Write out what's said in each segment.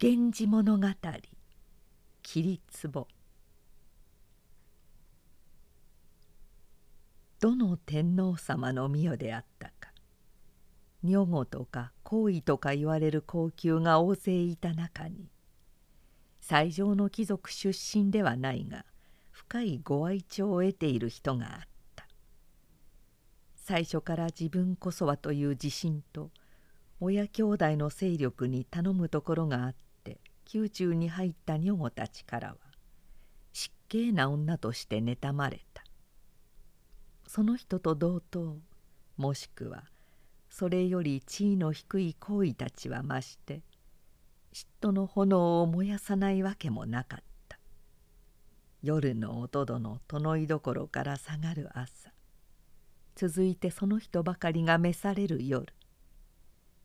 「源氏物語」桐壺。どの天皇様の御代であったか女御とか皇位とか言われる高級が大勢いた中に最上の貴族出身ではないが深いご愛聴を得ている人があった。最初から自分こそはという自信と親兄弟の勢力に頼むところがあって宮中に入った女御たちからは失敬な女として妬まれた。その人と同等もしくはそれより地位の低い行為たちは増して嫉妬の炎を燃やさないわけもなかった。夜の音戸の殿居所から下がる朝続いてその人ばかりが召される夜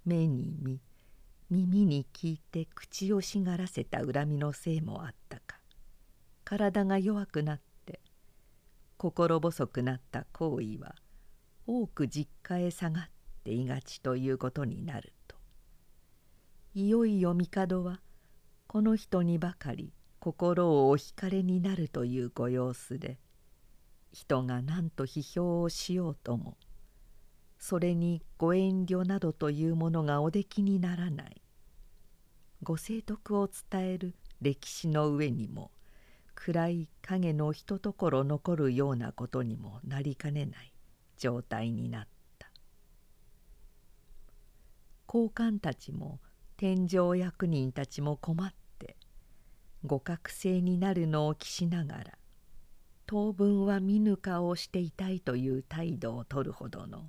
目に見耳に聞いて口をしがらせた恨みのせいもあったか。体が弱くなって心細くなった行為は多く実家へ下がっていがちということになると。いよいよ帝はこの人にばかり心をお惹かれになるというご様子で人が何と批評をしようともそれにご遠慮などというものがおできにならない。ご清徳を伝える歴史の上にも暗い影のひとところ残るようなことにもなりかねない状態になった。高官たちも天上役人たちも困って互角性になるのを期しながら当分は見ぬ顔をしていたいという態度をとるほどの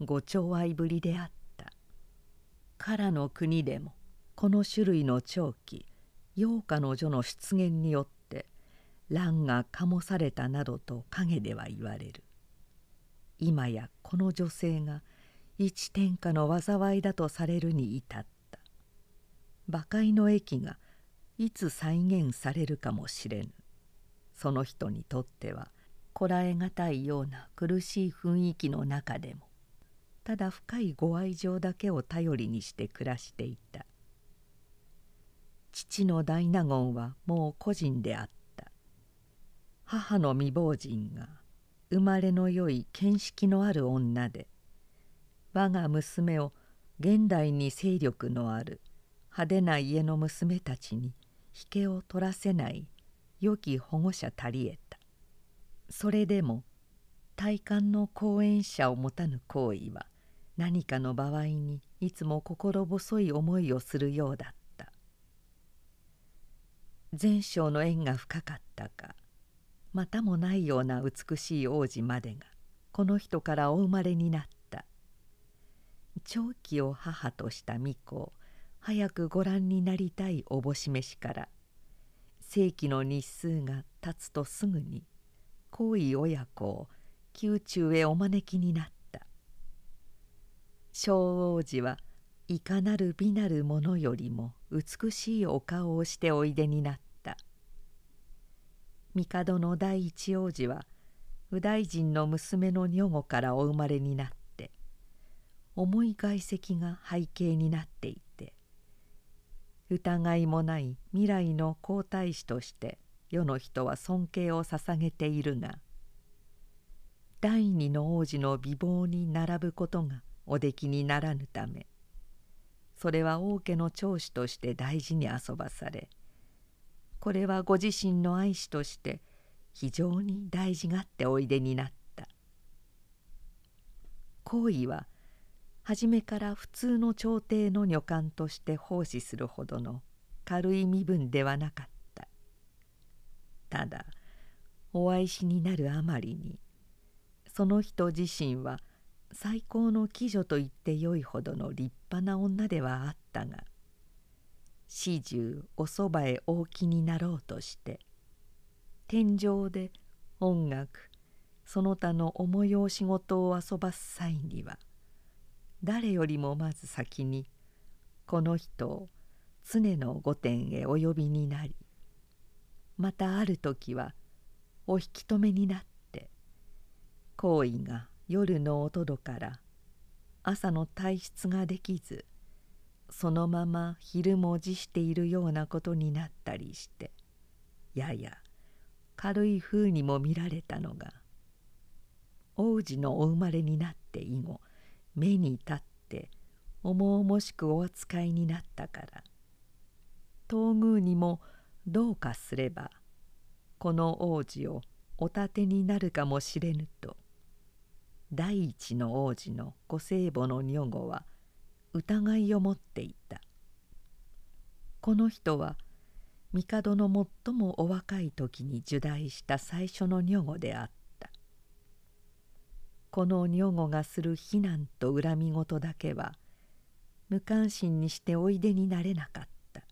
ご寵愛ぶりであった。唐の国でもこの種類の長期陽花の女の出現によって乱が醸されたなどと陰では言われる。今やこの女性が一天下の災いだとされるに至った。馬界の駅がいつ再現されるかもしれぬ。その人にとってはこらえがたいような苦しい雰囲気の中でもただ深いご愛情だけを頼りにして暮らしていた。父の大納言はもう個人であった。母の未亡人が生まれの良い見識のある女で我が娘を現代に勢力のある派手な家の娘たちに引けを取らせない良き保護者たりえた。それでも体感の講演者を持たぬ行為は何かの場合にいつも心細い思いをするようだった。前生の縁が深かったかまたもないような美しい王子までがこの人からお生まれになった。長期を母とした巫女を早くご覧になりたいおぼしめしから世紀の日数が経つとすぐに皇位親子を宮中へお招きになった。小王子はいかなる美なるものよりも美しいお顔をしておいでになった。帝の第一王子は右大臣の娘の女御からお生まれになって重い外籍が背景になっていて疑いもない未来の皇太子として世の人は尊敬を捧げているが第二の王子の美貌に並ぶことがおできにならぬため。それは王家の長子として大事に遊ばされこれはご自身の愛子として非常に大事がっておいでになった。行為は初めから普通の朝廷の女官として奉仕するほどの軽い身分ではなかった。ただお愛しになるあまりにその人自身は最高の貴女と言ってよいほどの立派な女ではあったが始終おそばへ大きになろうとして天井で音楽その他の重用仕事を遊ばす際には誰よりもまず先にこの人を常の御殿へお呼びになりまたある時はお引き止めになって行為が夜の音戸から朝の退出ができずそのまま昼も辞しているようなことになったりしてやや軽い風にも見られたのが王子のお生まれになって以後目に立って重々しくお扱いになったから東宮にもどうかすればこの王子をお立てになるかもしれぬと第一の王子のご聖母の女御は疑いを持っていた。この人は帝の最もお若い時に受代した最初の女御であった。この女御がする非難と恨み事だけは無関心にしておいでになれなかった。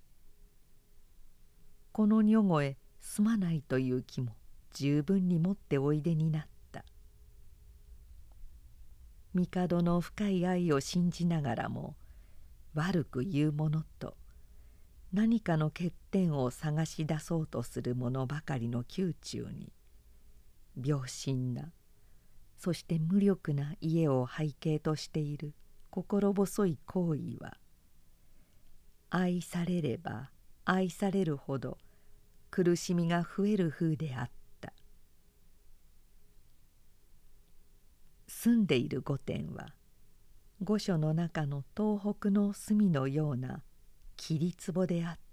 この女御へすまないという気も十分に持っておいでになった。帝の深い愛を信じながらも悪く言う者と何かの欠点を探し出そうとする者ばかりの宮中に病心なそして無力な家を背景としている心細い行為は愛されれば愛されるほど苦しみが増える風であった住んでいる御殿は御所の中の東北の隅のような霧壺であった。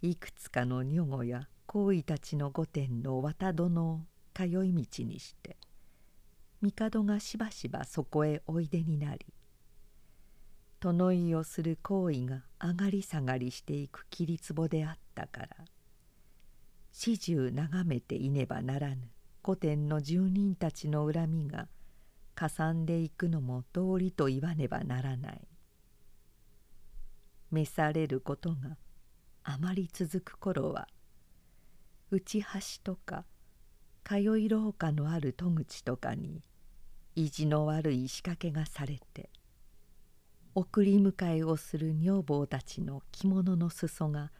いくつかの女御や行為たちの御殿の綿殿を通い道にして帝がしばしばそこへおいでになり殿井をする行為が上がり下がりしていく霧壺であったから始終眺めていねばならぬ。御殿の住人たちの恨みがかさんでいくのも道理と言わねばならない。召されることがあまり続く頃は内橋とか通い廊下のある戸口とかに意地の悪い仕掛けがされて送り迎えをする女房たちの着物の裾が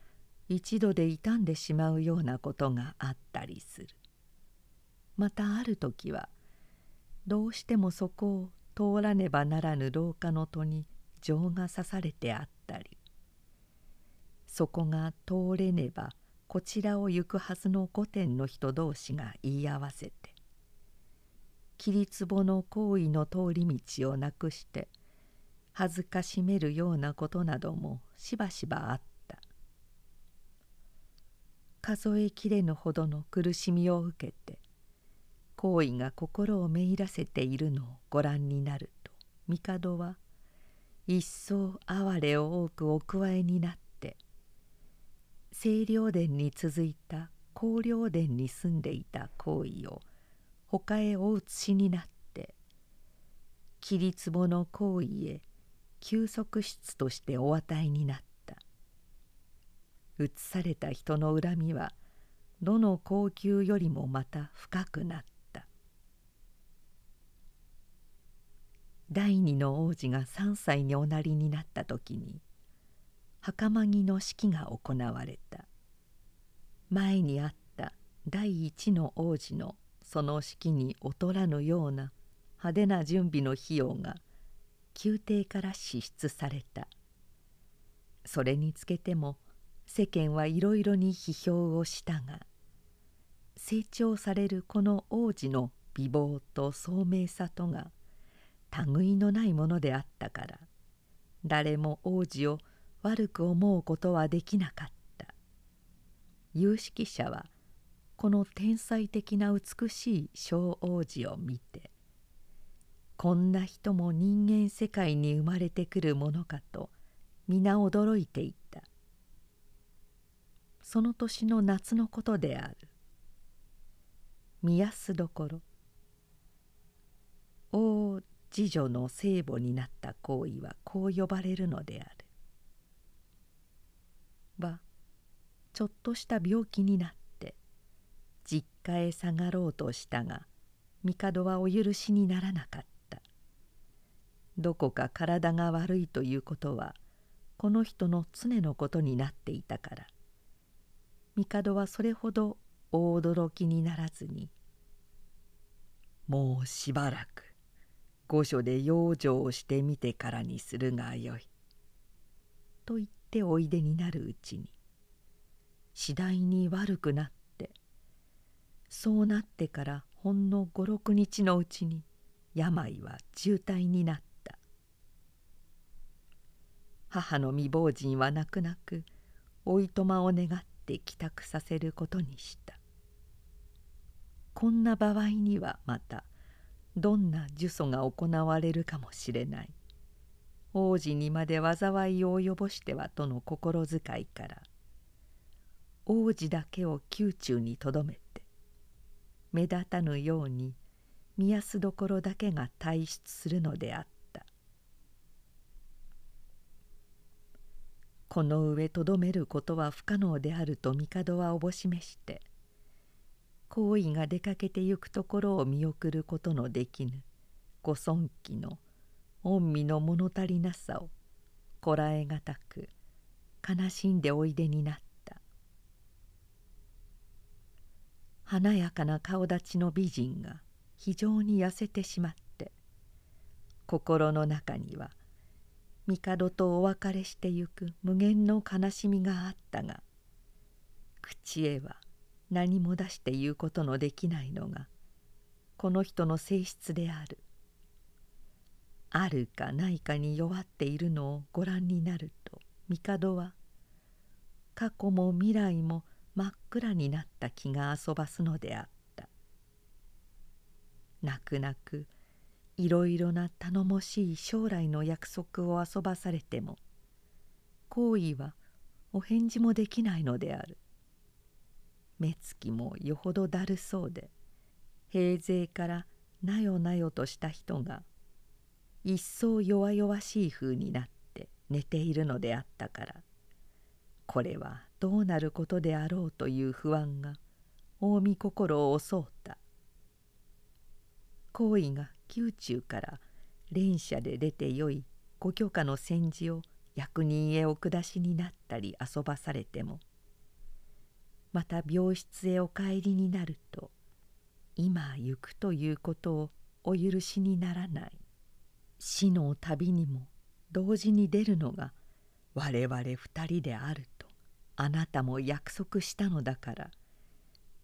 一度で傷んでしまうようなことがあったりする。またある時はどうしてもそこを通らねばならぬ廊下の戸に錠が刺されてあったりそこが通れねばこちらを行くはずの御殿の人同士が言い合わせて霧壺の行為の通り道をなくして恥ずかしめるようなことなどもしばしばあった。数えきれぬほどの苦しみを受けて行為が心をめいらせているのをご覧になると帝は一層哀れを多くお加えになって清涼殿に続いた高陵殿に住んでいた行為を他へお移しになって桐壺の行為へ休息室としてお与えになった。移された人の恨みはどの高級よりもまた深くなった。第二の王子が3歳におなりになった時に袴着の式が行われた。前にあった第一の王子のその式に劣らぬような派手な準備の費用が宮廷から支出された。それにつけても世間はいろいろに批評をしたが成長されるこの王子の美貌と聡明さとが類のないものであったから。誰も王子を悪く思うことはできなかった。有識者はこの天才的な美しい小王子を見てこんな人も人間世界に生まれてくるものかと皆驚いていた。その年の夏のことである。見やすどころ。大次女の聖母になった行為はこう呼ばれるのである。はちょっとした病気になって実家へ下がろうとしたが帝はお許しにならなかった。どこか体が悪いということはこの人の常のことになっていたから。帝はそれほど大驚きにならずに「もうしばらく御所で養生をしてみてからにするがよい」と言っておいでになるうちに次第に悪くなってそうなってからほんの五六日のうちに病は重体になった。母の未亡人は泣く泣くおいとまを願って帰宅させることにした。こんな場合にはまたどんな呪詛が行われるかもしれない。王子にまで災いを及ぼしてはとの心遣いから王子だけを宮中にとどめて目立たぬように見やすどころだけが退出するのであった。この上とどめることは不可能であると帝はおぼしめして行為が出かけてゆくところを見送ることのできぬ。ご尊貴の御身の物足りなさをこらえがたく悲しんでおいでになった。華やかな顔立ちの美人が非常に痩せてしまって心の中には帝とお別れしてゆく無限の悲しみがあったが口へは何も出して言うことのできないのがこの人の性質である。あるかないかに弱っているのをご覧になると帝は過去も未来も真っ暗になった気が遊ばすのであった。泣く泣くいろいろな頼もしい将来の約束を遊ばされても好意はお返事もできないのである。目つきもよほどだるそうで平勢からなよなよとした人が一層弱々しい風になって寝ているのであったからこれはどうなることであろうという不安が近江心を襲うた。行為が宮中から連射で出てよいご許可の戦時を役人へお下しになったり遊ばされてもまた病室へお帰りになると今行くということをお許しにならない。死の旅にも同時に出るのが我々二人であるとあなたも約束したのだから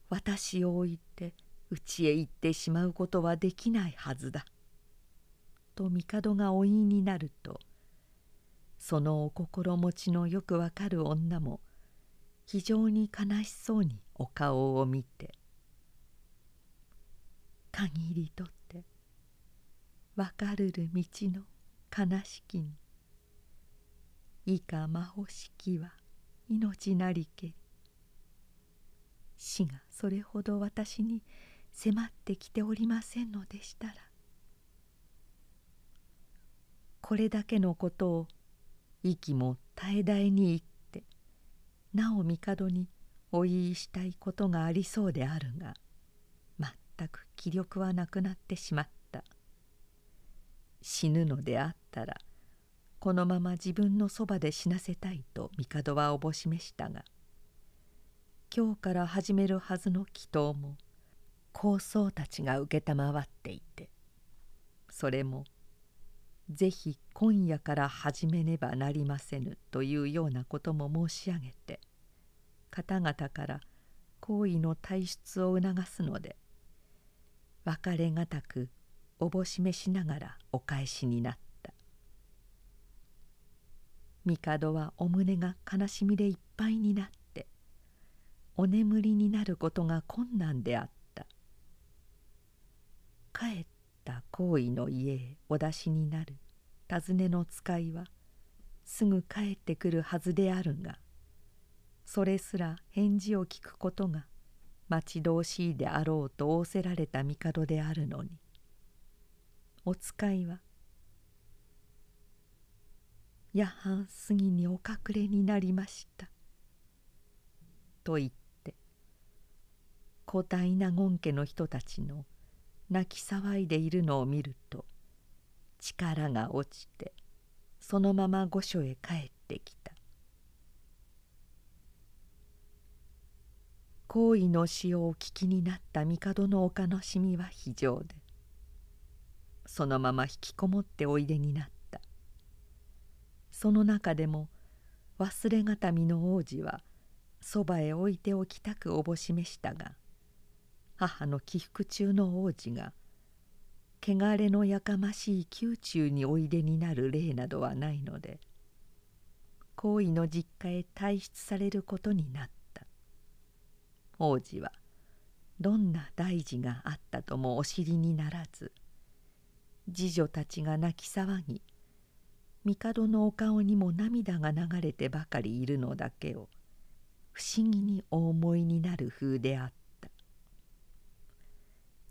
私を置いて家へ行ってしまうことはできないはずだ」と帝がお言いになるとそのお心持ちのよくわかる女も非常に悲しそうにお顔を見て「限りとって分かるる道の悲しきに以下魔法式は命なりけ。死がそれほど私に迫ってきておりませんのでしたらこれだけのことを息も絶え絶えに言ってなお帝にお言いしたいことがありそうであるが全く気力はなくなってしまった。死ぬのであったらこのまま自分のそばで死なせたいと帝はおぼしめしたが今日から始めるはずの祈祷も高僧たちが承っていてそれもぜひ今夜から始めねばなりませぬ。というようなことも申し上げて方々から行為の退出を促すので別れがたくおぼしめしながらお返しになった。帝はお胸が悲しみでいっぱいになってお眠りになることが困難であった。帰った行為の家へお出しになる。尋ねの使いはすぐ帰ってくるはずであるがそれすら返事を聞くことが待ち遠しいであろうと仰せられた帝であるのに。お使いは「夜半過ぎにお隠れになりました」と言って古代な権家の人たちの泣き騒いでいるのを見ると力が落ちてそのまま御所へ帰ってきた。行為の死をお聞きになった帝のお悲しみは非常でそのまま引きこもっておいでになった。その中でも忘れがたみの王子はそばへ置いておきたくおぼしめしたが母の起伏中の王子が汚れのやかましい宮中においでになる例などはないので皇位の実家へ退出されることになった。王子はどんな大事があったともお知りにならず次女たちが泣き騒ぎ帝のお顔にも涙が流れてばかりいるのだけを不思議にお思いになる風であった。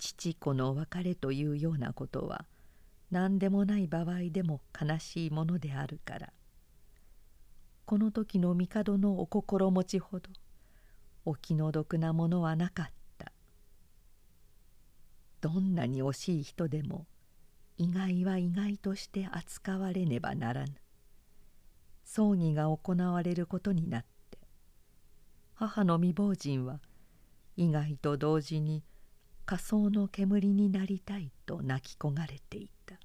父子の別れというようなことは何でもない場合でも悲しいものであるから。この時の帝のお心持ちほどお気の毒なものはなかった。どんなに惜しい人でも意外は意外として扱われねばならぬ。葬儀が行われることになって母の未亡人は意外と同時に仮想の煙になりたいと泣き焦がれていた。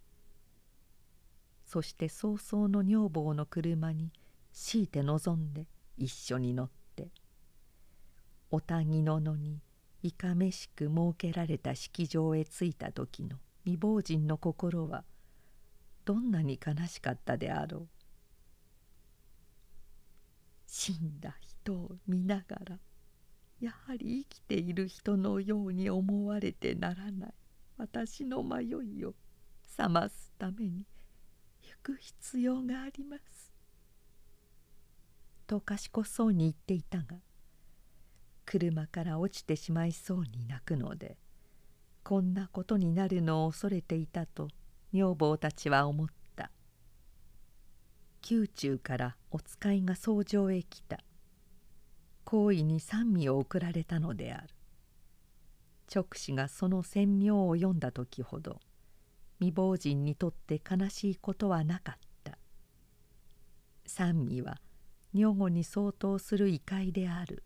そして早々の女房の車に強いて望んで一緒に乗っておたぎの野にいかめしく設けられた式場へ着いた時の未亡人の心はどんなに悲しかったであろう。死んだ人を見ながらやはり生きている人のように思われてならない。私の迷いを覚ますために行く必要があります」と賢そうに言っていたが車から落ちてしまいそうに泣くのでこんなことになるのを恐れていたと女房たちは思った。宮中からお使いが僧正へ来た。皇位に賛美を送られたのである。直使がその宣明を読んだ時ほど未亡人にとって悲しいことはなかった。賛美は女御に相当する異界である。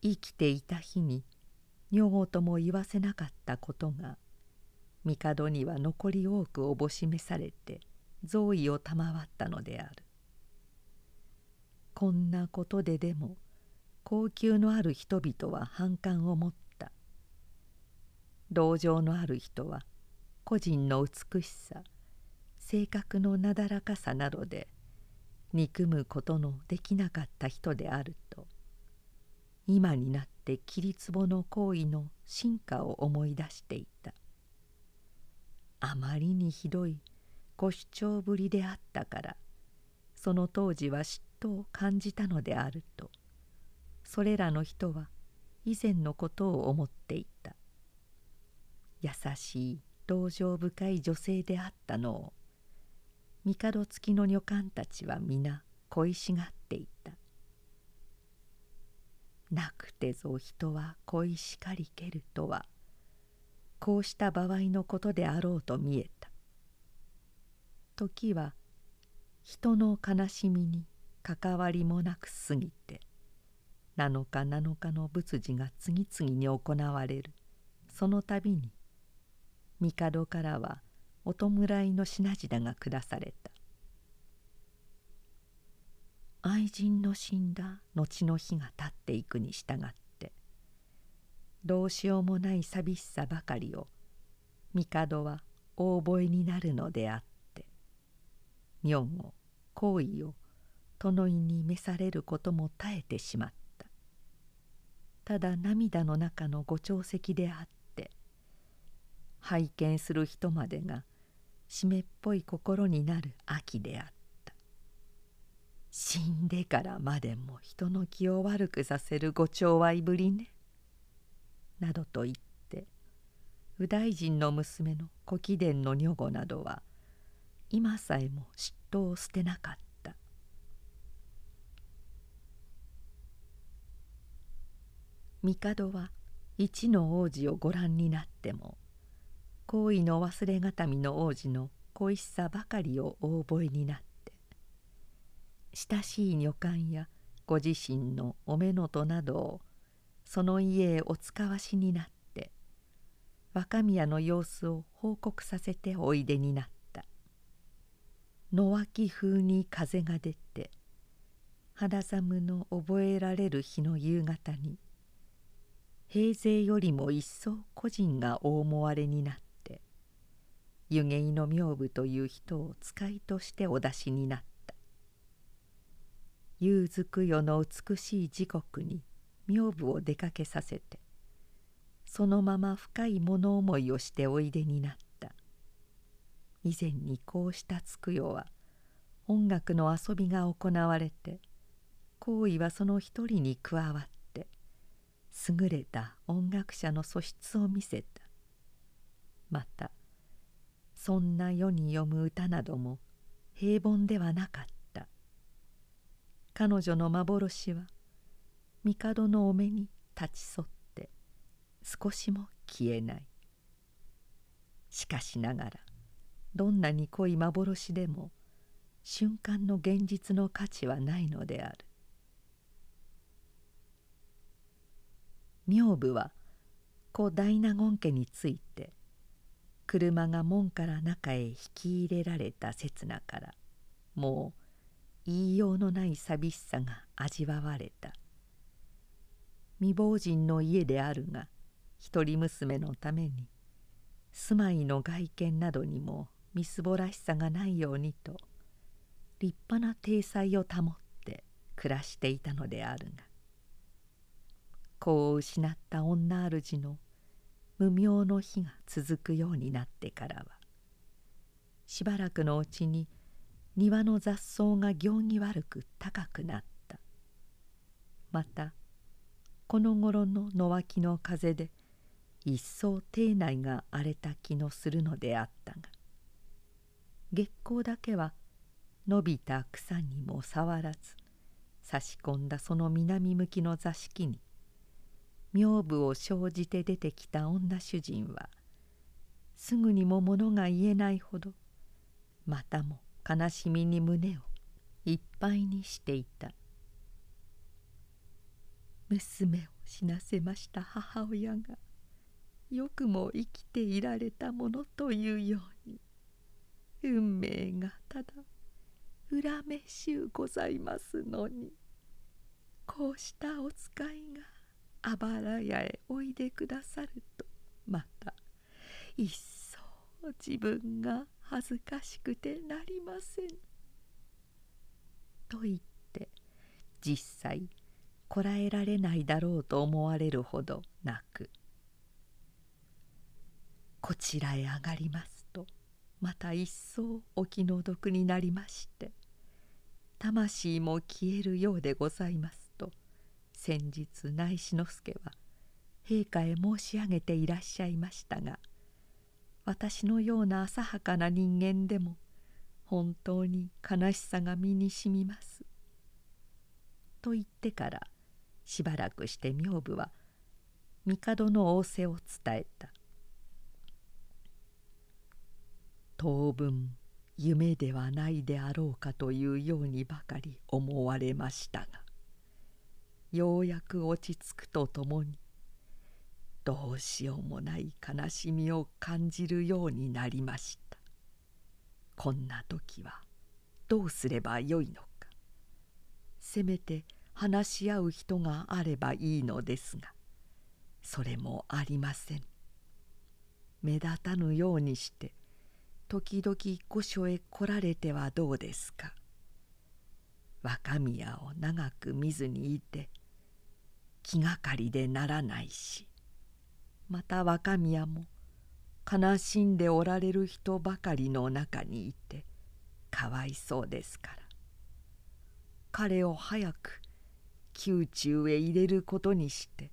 生きていた日に女房とも言わせなかったことが帝には残り多くおぼしめされて贈意を賜ったのである。こんなことででも高級のある人々は反感を持った。同情のある人は個人の美しさ性格のなだらかさなどで憎むことのできなかった人であると今になって桐壺の行為の進化を思い出していた。あまりにひどいご主張ぶりであったからその当時は嫉妬を感じたのであるとそれらの人は以前のことを思っていた。優しい同情深い女性であったのを帝付きの女官たちは皆恋しがっていた。なくてぞ人は恋しかりけるとはこうした場合のことであろうと見えた。時は人の悲しみに関わりもなく過ぎて7日7日の仏事が次々に行われる。その度に帝からはお弔いの品々が下された。愛人の死んだ後の日が経っていくに従ってどうしようもない寂しさばかりを帝は大覚えになるのであって女御行為を殿井に召されることも耐えてしまった。ただ涙の中のご長石であって拝見する人までが湿っぽい心になる秋であった。死んでからまでも人の気を悪くさせるご寵愛ぶりね」などと言って右大臣の娘の古貴殿の女御などは今さえも嫉妬を捨てなかった。帝は一の王子をご覧になっても好意の忘れがたみの王子の恋しさばかりをお覚えになった親しい女官やご自身のお目のとなどをその家へお使わしになって若宮の様子を報告させておいでになった。野脇風に風が出て肌寒の覚えられる日の夕方に平勢よりも一層個人が大思われになって湯気の名部という人を使いとしてお出しになった。夕づく世の美しい時刻に名部を出かけさせてそのまま深い物思いをしておいでになった。以前にこうしたつくよは音楽の遊びが行われて行為はその一人に加わって優れた音楽者の素質を見せた。またそんな世に読む歌なども平凡ではなかった。彼女の幻は帝のお目に立ち添って少しも消えない。しかしながらどんなに濃い幻でも瞬間の現実の価値はないのである。女部は故大納言家について車が門から中へ引き入れられた刹那からもう言いようのない寂しさが味わわれた。未亡人の家であるが一人娘のために住まいの外見などにもみすぼらしさがないようにと立派な体裁を保って暮らしていたのであるが子を失った女主の無名の日が続くようになってからはしばらくのうちに庭の雑草が行儀悪く高くなった。またこの頃の野脇の風で一層邸内が荒れた気のするのであったが月光だけは伸びた草にも触らず差し込んだその南向きの座敷に名部を生じて出てきた女主人はすぐにも物が言えないほどまたも悲しみに胸をいっぱいにしていた。娘を死なせました母親がよくも生きていられたものというように運命がただ恨めしゅうございますのにこうしたお使いがあばら屋へおいでくださると。また一層自分が恥ずかしくてなりません。と言って実際こらえられないだろうと思われるほど泣く。こちらへ上がりますとまた一層お気の毒になりまして魂も消えるようでございます。先日内志之助は陛下へ申し上げていらっしゃいましたが私のような浅はかな人間でも本当に悲しさが身にしみます」と言ってからしばらくして女部は帝の仰せを伝えた。当分夢ではないであろうかというようにばかり思われましたがようやく落ち着くとともにどうしようもない悲しみを感じるようになりました。こんな時はどうすればよいのか。せめて話し合う人があればいいのですがそれもありません。目立たぬようにして時々御所へ来られてはどうですか。若宮を長く見ずにいて気がかりでならないしまた若宮も悲しんでおられる人ばかりの中にいてかわいそうですから彼を早く宮中へ入れることにして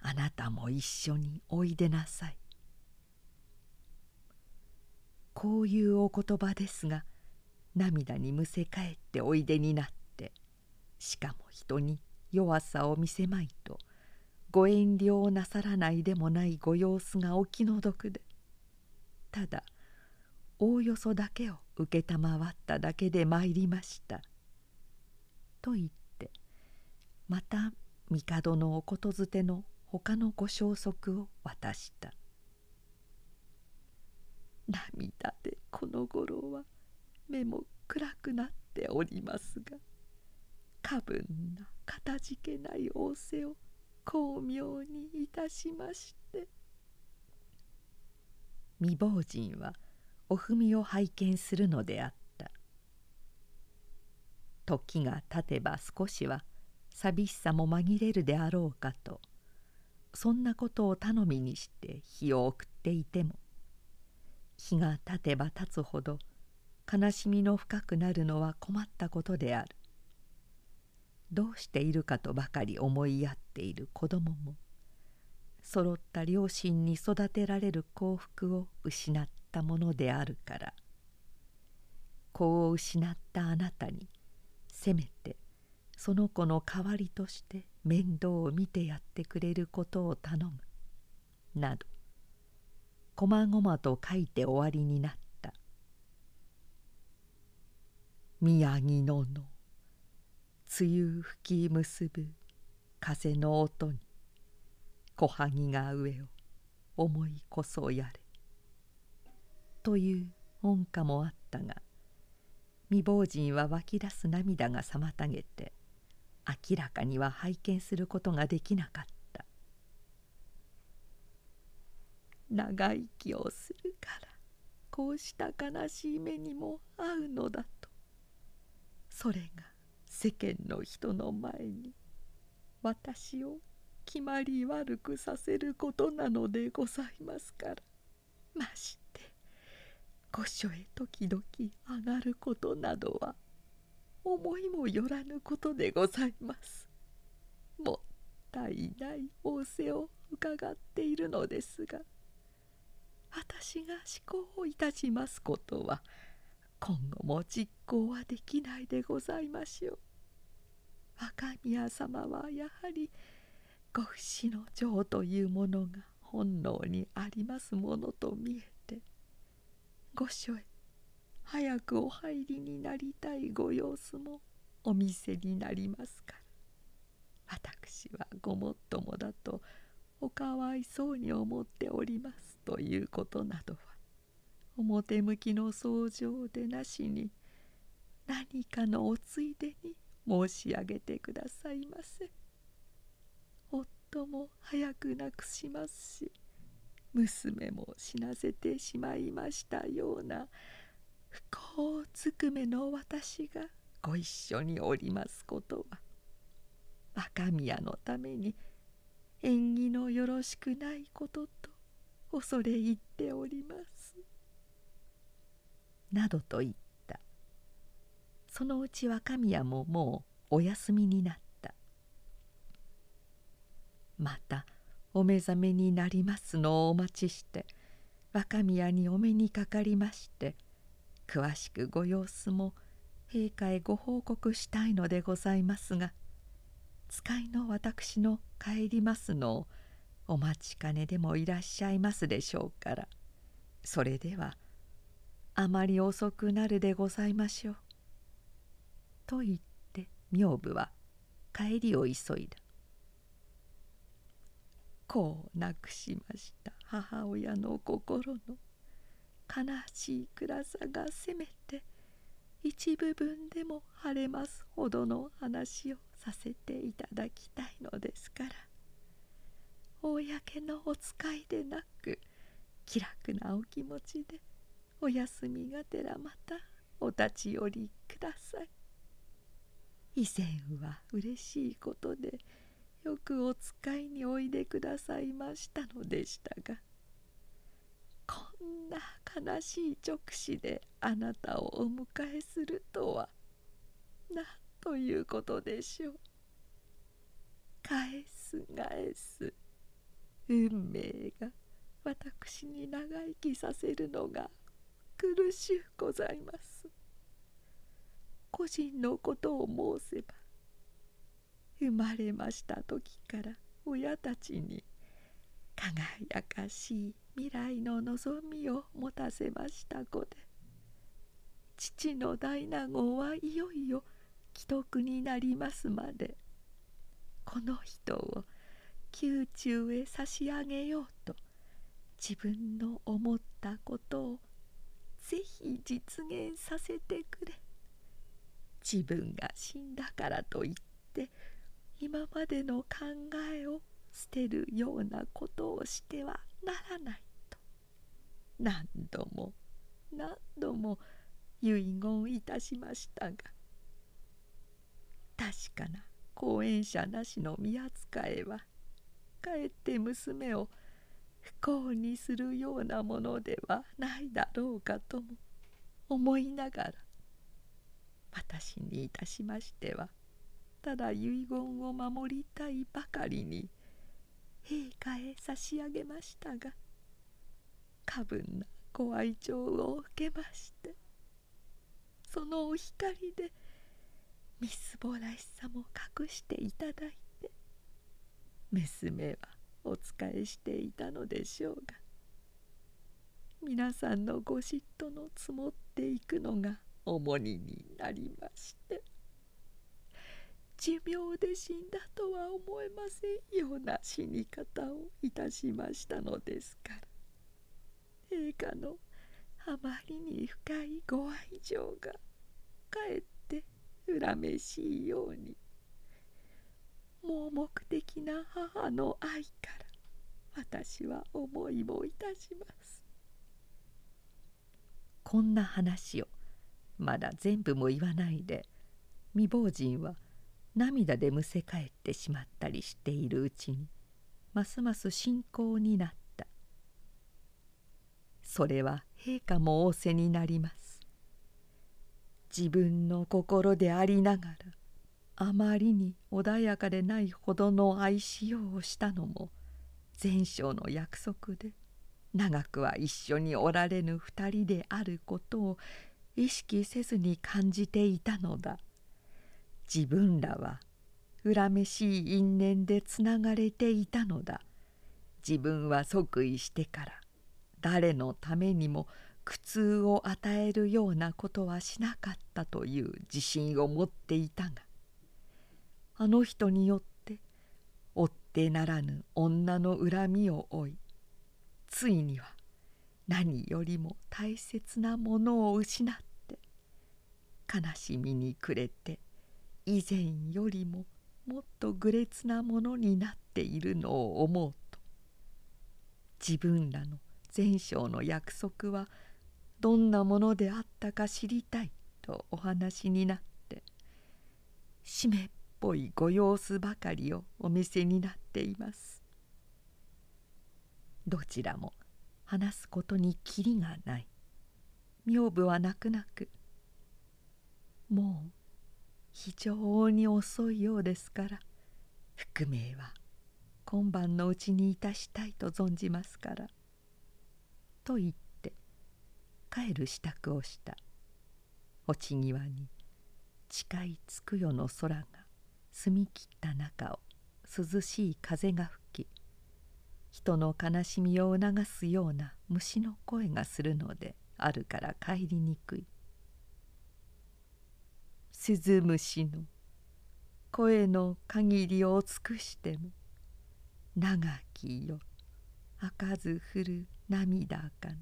あなたも一緒においでなさい。こういうお言葉ですが涙にむせ返っておいでになってしかも人に弱さを見せまいとご遠慮なさらないでもないご様子がお気の毒でただおおよそだけを承っただけで参りました」と言ってまた帝のおことづての他のご消息を渡した。涙でこの頃は目も暗くなっておりますが過分な。かたじけない仰せを巧妙にいたしまして。未亡人はお踏みを拝見するのであった。時が経てば少しは寂しさも紛れるであろうかと。そんなことを頼みにして日を送っていても。日が経てば経つほど悲しみの深くなるのは困ったことである。どうしているかとばかり思いやっている子供も揃った両親に育てられる幸福を失ったものであるから。子を失ったあなたにせめてその子の代わりとして面倒を見てやってくれることを頼むなどこまごまと書いて終わりになった。宮城野の梅雨吹き結ぶ風の音に小萩が上を思いこそやれ。という音歌もあったが未亡人は湧き出す涙が妨げて明らかには拝見することができなかった。長生きをするからこうした悲しい目にも遭うのだと。それが世間の人の前に私を決まり悪くさせることなのでございますからまして御所へ時々上がることなどは思いもよらぬことでございますもったいない仰せを伺っているのですが私が思考をいたしますことは今後も実行はできないでございましょう。若宮様はやはりご不死の情というものが本能にありますものと見えて。御所へ早くお入りになりたいご様子もお見せになりますから。私はごもっともだとおかわいそうに思っておりますということなどは表向きの相乗でなしに何かのおついでに申し上げてくださいませ。夫も早く亡くしますし娘も死なせてしまいましたような不幸ずくめの私がご一緒におりますことは若宮のために縁起のよろしくないことと恐れ入っております」などと言ったそのうち若宮ももうお休みになったまたお目覚めになりますのをお待ちして若宮にお目にかかりまして詳しくご様子も陛下へご報告したいのでございますが使いの私の帰りますのをお待ちかねでもいらっしゃいますでしょうからそれではあまり遅くなるでございましょう。と言って女房は帰りを急いだ。こうなくしました母親の心の悲しい暗さがせめて一部分でも晴れますほどの話をさせていただきたいのですから公のお使いでなく気楽なお気持ちでお休みがてらまたお立ち寄りください以前は嬉しいことでよくお使いにおいでくださいましたのでしたがこんな悲しい直視であなたをお迎えするとはなんということでしょう。返す返す運命が私に長生きさせるのが苦しゅうございます。個人のことを申せば生まれました時から親たちに輝かしい未来の望みを持たせました子で。父の大納言はいよいよ既得になりますまで。この人を宮中へ差し上げようと自分の思ったことをぜひ実現させてくれ。自分が死んだからといって今までの考えを捨てるようなことをしてはならないと。何度も何度も遺言いたしましたが確かな後援者なしの見扱いはかえって娘を不幸にするようなものではないだろうかとも思いながら私にいたしましてはただ遺言を守りたいばかりに陛下へ差し上げましたが過分なご愛情を受けましてそのお光でみすぼらしさも隠していただいて娘はお仕えしていたのでしょうが皆さんのご嫉妬の積もっていくのが重荷になりまして。寿命で死んだとは思えませんような死に方をいたしましたのですから。陛下のあまりに深いご愛情がかえって恨めしいように盲目的な母の愛から私は思いもいたします。こんな話をまだ全部も言わないで。未亡人は涙でむせ返ってしまったりしているうちにますます信仰になった。それは陛下も仰せになります。自分の心でありながらあまりに穏やかでないほどの愛しようをしたのも前生の約束で長くは一緒におられぬ二人であることを意識せずに感じていたのだ。自分らは恨めしい因縁でつながれていたのだ。自分は即位してから誰のためにも苦痛を与えるようなことはしなかったという自信を持っていたがあの人によって追ってならぬ女の恨みを追いついには何よりも大切なものを失っ悲しみに暮れて以前よりももっと愚劣なものになっているのを思うと自分らの前生の約束はどんなものであったか知りたいとお話になって湿っぽいご様子ばかりをお見せになっています。どちらも話すことにきりがない。女房は泣く泣くもう非常に遅いようですから。覆命は今晩のうちにいたしたいと存じますから」と言って帰る支度をした。落ち際に近いつくよの空が澄み切った中を涼しい風が吹き人の悲しみを促すような虫の声がするのであるから帰りにくい。鈴虫の。声の限りを尽くしても長きよ。開かず降る涙かな。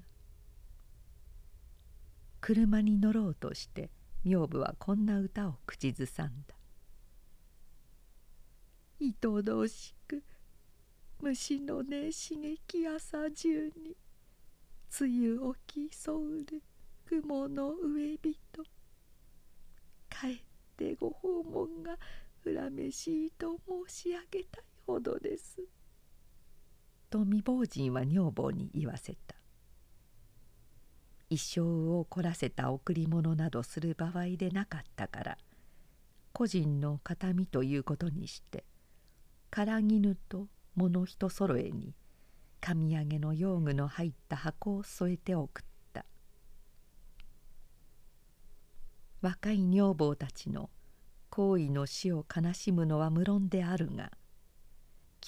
車に乗ろうとして女房はこんな歌を口ずさんだ「いとどしく虫の音刺激朝中に梅雨起きそうる雲の上人帰ってご訪問が恨めしいと申し上げたいほどです」と未亡人は女房に言わせた。一生を凝らせた贈り物などする場合でなかったから個人の形見ということにして唐絹と物一揃えに紙上げの用具の入った箱を添えて送った若い女房たちの行為の死を悲しむのは無論であるが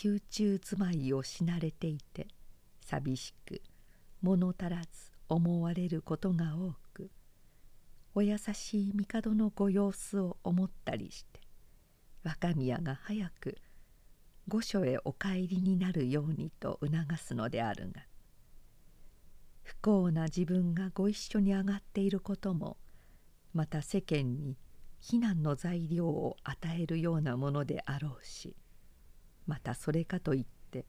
宮中住まいをしなれていて寂しく物足らず思われることが多くお優しい帝のご様子を思ったりして若宮が早く御所へお帰りになるようにと促すのであるが不幸な自分がご一緒に上がっていることもまた世間に非難の材料を与えるようなものであろうしまたそれかといって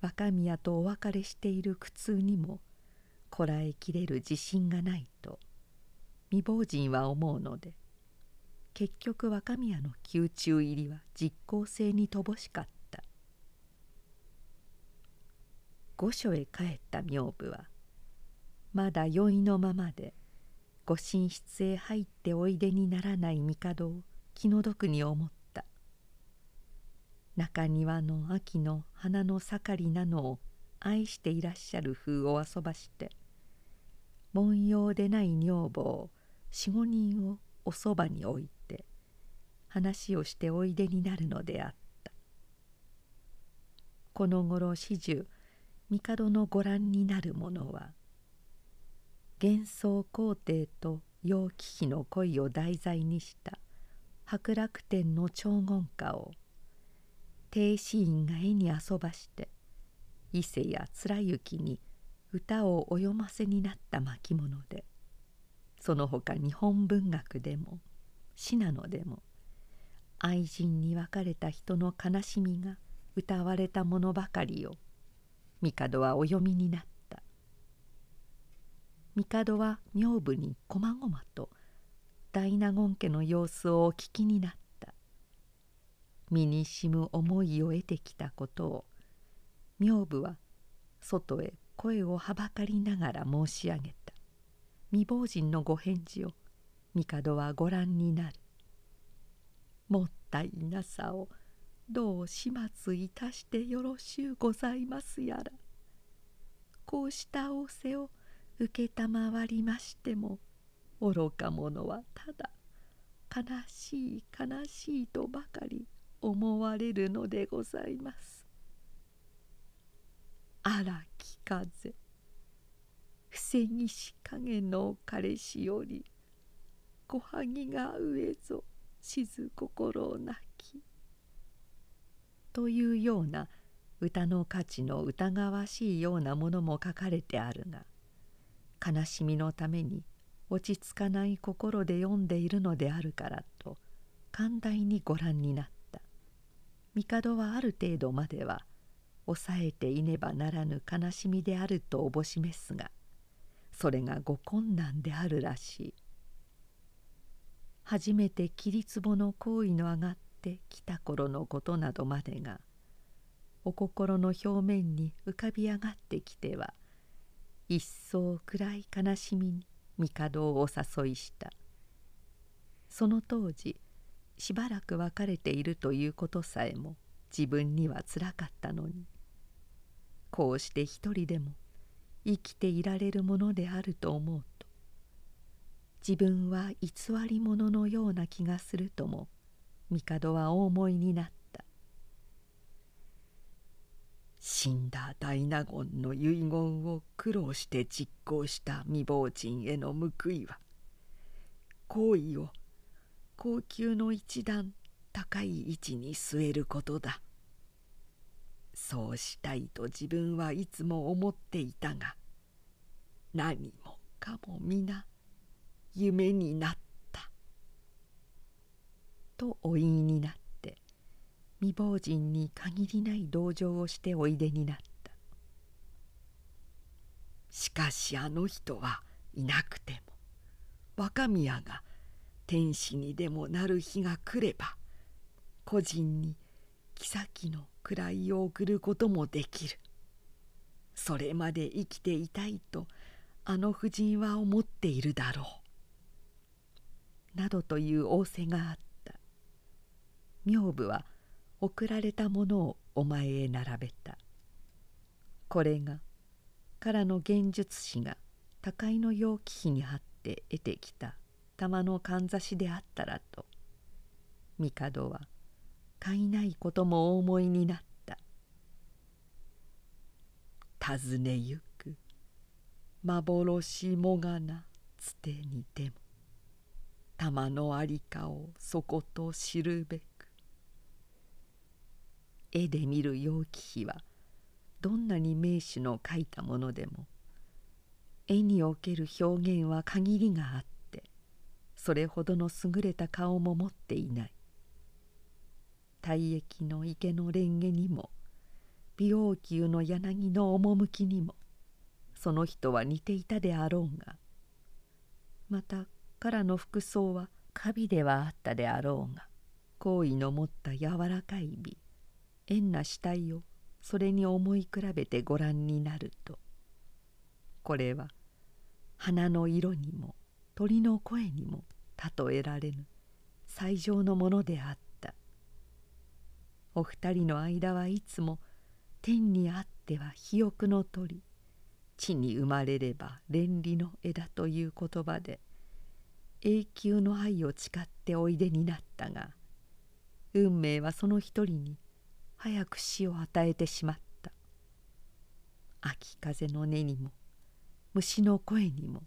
若宮とお別れしている苦痛にもこらえきれる自信がないと未亡人は思うので結局若宮の宮中入りは実効性に乏しかった。御所へ帰った女房はまだ酔いのままでご寝室へ入っておいでにならない帝を気の毒に思った。中庭の秋の花の盛りなのを愛していらっしゃる風を遊ばして文様でない女房四五人をおそばに置いて話をしておいでになるのであった。この頃始終帝のご覧になる者は幻想皇帝と楊貴妃の恋を題材にした博楽天の長言歌を亭主院が絵に遊ばして伊勢や貫之に歌をお読ませになった巻物でその他日本文学でも信濃でも愛人に別れた人の悲しみが歌われたものばかりを帝はお読みになった。帝は女房にこまごまと大納言家の様子をお聞きになった。身にしむ思いを得てきたことを女房は外へ声をはばかりながら申し上げた。未亡人のご返事を帝はご覧になる。もったいなさをどう始末いたしてよろしゅうございますやら。こうした仰せを承りましても愚か者はただ悲しい悲しいとばかり思われるのでございます。荒き風防ぎし影の彼氏より小萩が上ぞ静心なき」というような歌の価値の疑わしいようなものも書かれてあるが悲しみのために落ち着かない心で読んでいるのであるからと寛大にご覧になった。帝はある程度までは抑えていねばならぬ悲しみであるとおぼしめすがそれがご困難であるらしい。初めて桐壺の行為の上がってきた頃のことなどまでがお心の表面に浮かび上がってきては一層暗い悲しみに帝をお誘いした。その当時しばらく別れているということさえも自分にはつらかったのに。こうして一人でも生きていられるものであると思うと自分は偽り者のような気がするとも帝はお思いになった。死んだ大納言の遺言を苦労して実行した未亡人への報いは行為を高級の一段高い位置に据えることだ。そうしたいと自分はいつも思っていたが何もかも皆夢になった」とお言いになって未亡人に限りない同情をしておいでになった。しかしあの人はいなくても若宮が天使にでもなる日が来れば個人に妃の位を送ることもできる。それまで生きていたいとあの婦人は思っているだろう」などという仰せがあった。女房は送られたものをお前へ並べた。これがからの幻術師が高いの楊貴妃に貼って得てきた玉のかんざしであったらと。帝はかいないこともお思いになった。尋ねゆく。幻もがなつてにでも。玉のありかをそこと知るべ。く絵で見る楊貴妃はどんなに名手の描いたものでも絵における表現は限りがあってそれほどの優れた顔も持っていない。体液の池の蓮華にも美容球の柳の趣にもその人は似ていたであろうがまた彼の服装はカビではあったであろうが好意の持った柔らかい美。縁な死体をそれに思い比べてご覧になるとこれは花の色にも鳥の声にも例えられぬ最上のものであった。お二人の間はいつも天にあっては肥沃の鳥地に生まれれば連理の枝という言葉で永久の愛を誓っておいでになったが運命はその一人に早く死を与えてしまった。秋風の音にも虫の声にも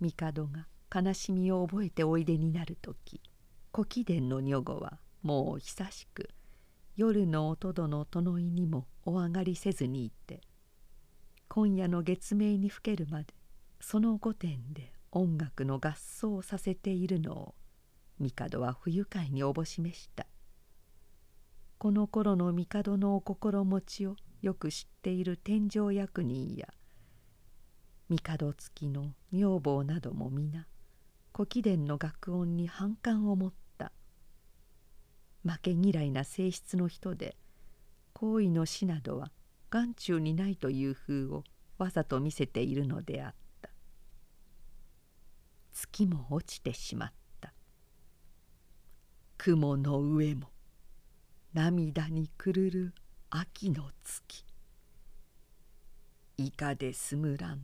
帝が悲しみを覚えておいでになる時古貴殿の女御はもう久しく夜の音戸の殿いにもお上がりせずにいて今夜の月明にふけるまでその御殿で音楽の合奏をさせているのを帝は不愉快におぼしめした。この頃の帝のお心持ちをよく知っている天上役人や帝付きの女房なども皆古貴殿の楽音に反感を持った負け嫌いな性質の人で行為の死などは眼中にないという風をわざと見せているのであった。月も落ちてしまった。雲の上も涙にくるる秋の月。いかですむらん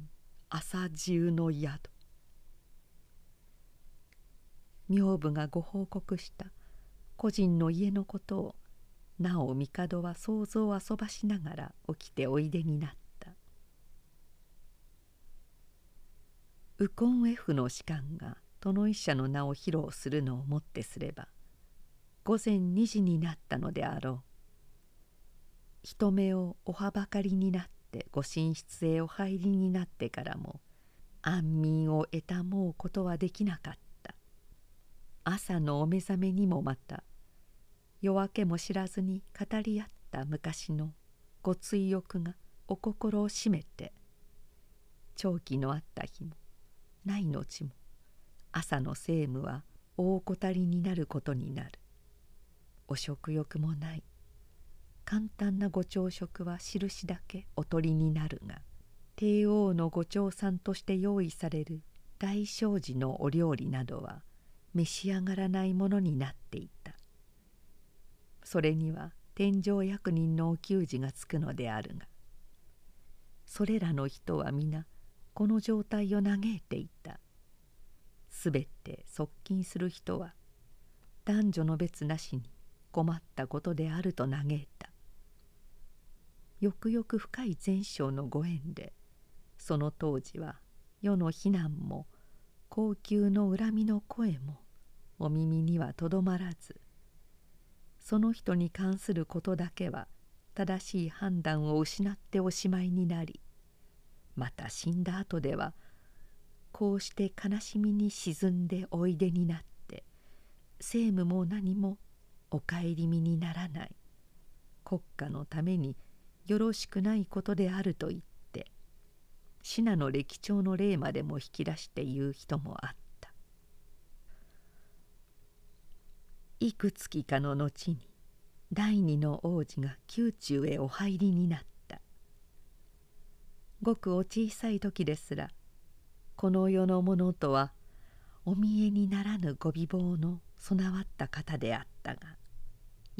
朝中の宿。女房がご報告した。個人の家のことをなお帝は想像を遊ばしながら起きておいでになった。ウコン F の士官が殿医者の名を披露するのをもってすれば午前2時になったのであろう。人目をおはばかりになってご寝室へお入りになってからも安眠を得たもうことはできなかった。朝のお目覚めにもまた夜明けも知らずに語り合った昔のご追憶がお心を締めて長期のあった日もない後も朝の政務は大怠りになることになる。お食欲もない。簡単なご朝食は印だけおとりになるが帝王のご朝餐として用意される大正寺のお料理などは召し上がらないものになっていた。それには天上役人のお給仕がつくのであるがそれらの人は皆この状態を嘆いていた。すべて側近する人は男女の別なしに困ったことであると嘆いた。よくよく深い前生のご縁でその当時は世の非難も高級の恨みの声もお耳にはとどまらずその人に関することだけは正しい判断を失っておしまいになりまた死んだ後ではこうして悲しみに沈んでおいでになって政務も何もお顧みにならない。国家のためによろしくないことであると言って信濃歴長の例までも引き出して言う人もあった。いくつきかの後に第二の王子が宮中へお入りになった。ごくお小さい時ですらこの世のものとはお見えにならぬご美貌の備わった方であったが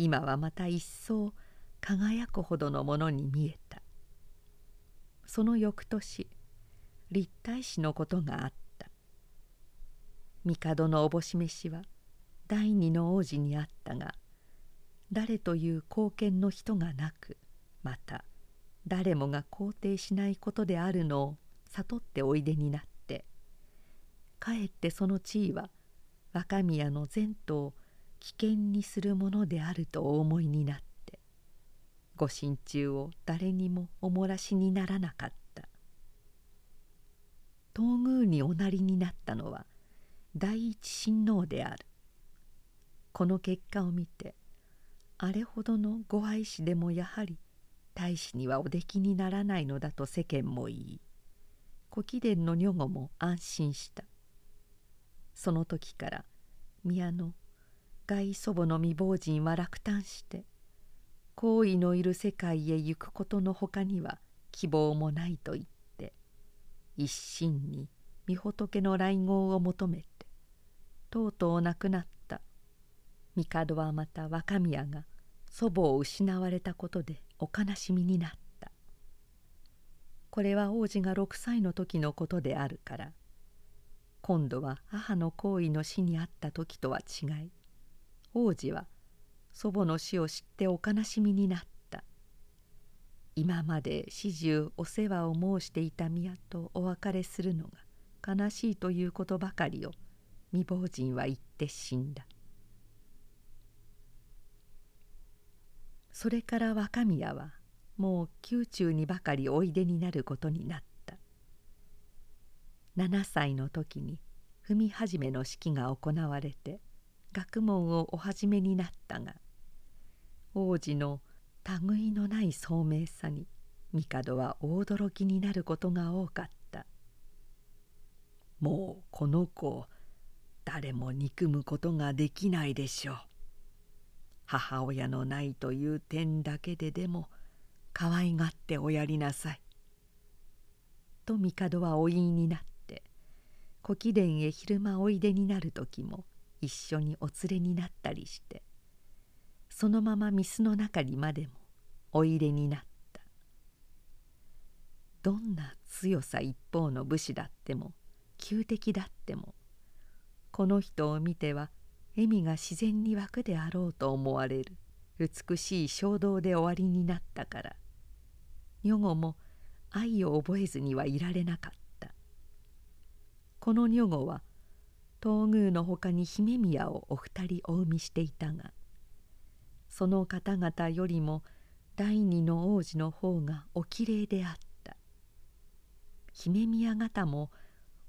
今はまた一層輝くほどのものに見えた。その翌年立体師のことがあった。帝のおぼし飯は第二の王子にあったが誰という貢献の人がなくまた誰もが肯定しないことであるのを悟っておいでになってかえってその地位は若宮の前途を危険にするものであるとお思いになってご心中を誰にもおもらしにならなかった。東宮におなりになったのは第一親王である。この結果を見てあれほどのご愛子でもやはり大使にはおできにならないのだと世間も言い古貴殿の女御も安心した。その時から宮の外祖母の未亡人は落胆して好意のいる世界へ行くことのほかには希望もないと言って一心に御仏の来合を求めてとうとう亡くなった。帝はまた若宮が祖母を失われたことでお悲しみになった。これは王子が6歳の時のことであるから今度は母の行為の死にあった時とは違い王子は祖母の死を知ってお悲しみになった。今まで始終お世話を申していた宮とお別れするのが悲しいということばかりを未亡人は言って死んだ。それから若宮はもう宮中にばかりおいでになることになった。7歳の時に踏み始めの式が行われて学問をお始めになったが王子の類いのない聡明さに帝は大驚きになることが多かった。もうこの子誰も憎むことができないでしょう。母親のないという点だけででも可愛がっておやりなさい」と帝はお言いになって古貴殿へ昼間おいでになる時も一緒にお連れになったりしてそのまま御簾の中にまでもおいでになった。どんな強さ一方の武士だっても旧敵だってもこの人を見ては笑みが自然に湧くであろうと思われる美しい衝動で終わりになったから女御も愛を覚えずにはいられなかった。この女御は東宮のほかに姫宮をお二人お産みしていたがその方々よりも第二の王子の方がおきれいであった。姫宮方も